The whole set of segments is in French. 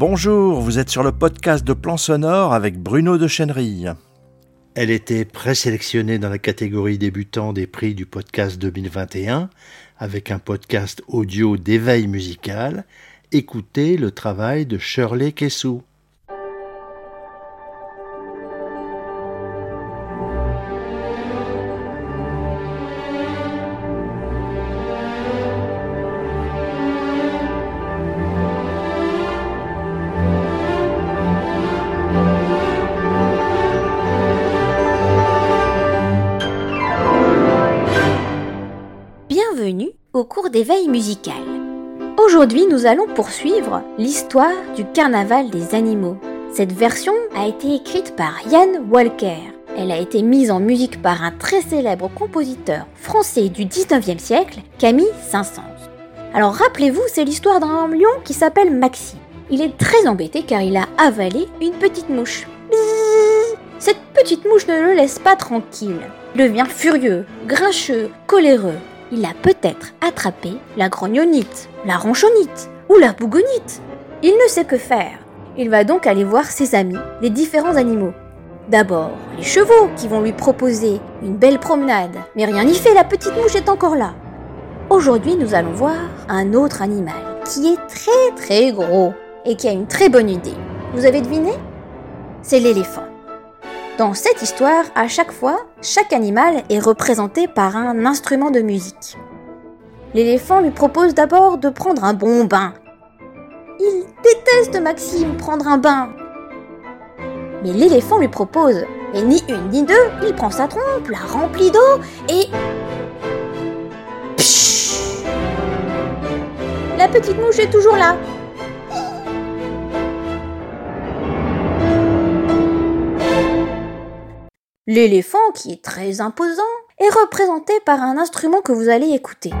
Bonjour, vous êtes sur le podcast de Plan Sonore avec Bruno de Chenerille. Elle était présélectionnée dans la catégorie débutant des prix du podcast 2021 avec un podcast audio d'éveil musical. Écoutez le travail de Shirley Kessou. Au cours d'éveil musical. Aujourd'hui, nous allons poursuivre l'histoire du carnaval des animaux. Cette version a été écrite par Ian Walker. Elle a été mise en musique par un très célèbre compositeur français du 19e siècle, Camille Saint-Saëns. Alors rappelez-vous, c'est l'histoire d'un lion qui s'appelle Maxime. Il est très embêté car il a avalé une petite mouche. Cette petite mouche ne le laisse pas tranquille. Il devient furieux, grincheux, coléreux il a peut-être attrapé la grognonite, la ronchonite ou la bougonite. Il ne sait que faire. Il va donc aller voir ses amis, les différents animaux. D'abord, les chevaux qui vont lui proposer une belle promenade. Mais rien n'y fait, la petite mouche est encore là. Aujourd'hui, nous allons voir un autre animal qui est très très gros et qui a une très bonne idée. Vous avez deviné? C'est l'éléphant. Dans cette histoire, à chaque fois, chaque animal est représenté par un instrument de musique. L'éléphant lui propose d'abord de prendre un bon bain. Il déteste Maxime prendre un bain. Mais l'éléphant lui propose, et ni une ni deux, il prend sa trompe, la remplit d'eau et... Pshhh La petite mouche est toujours là. L'éléphant, qui est très imposant, est représenté par un instrument que vous allez écouter.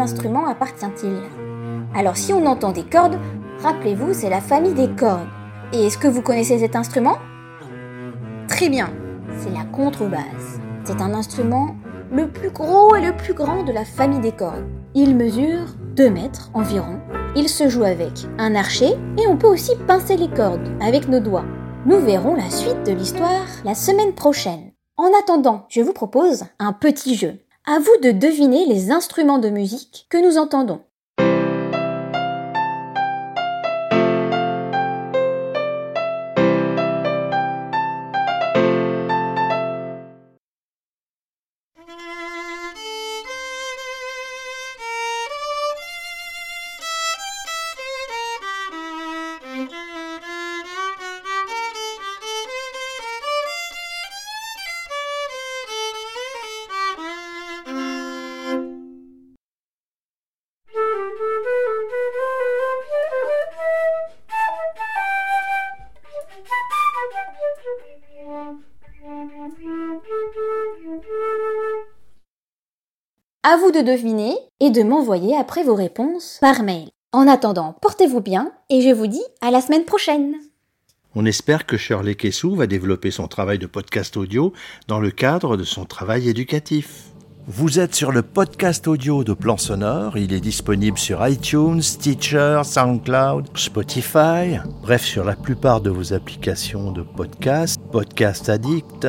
Instrument appartient-il? Alors si on entend des cordes, rappelez-vous, c'est la famille des cordes. Et est-ce que vous connaissez cet instrument? Très bien, c'est la contrebasse. C'est un instrument le plus gros et le plus grand de la famille des cordes. Il mesure 2 mètres environ. Il se joue avec un archet et on peut aussi pincer les cordes avec nos doigts. Nous verrons la suite de l'histoire la semaine prochaine. En attendant, je vous propose un petit jeu. À vous de deviner les instruments de musique que nous entendons. À vous de deviner et de m'envoyer après vos réponses par mail. En attendant, portez-vous bien et je vous dis à la semaine prochaine. On espère que Shirley Kessou va développer son travail de podcast audio dans le cadre de son travail éducatif. Vous êtes sur le podcast audio de Plan Sonore. Il est disponible sur iTunes, Stitcher, SoundCloud, Spotify, bref, sur la plupart de vos applications de podcast, Podcast Addict,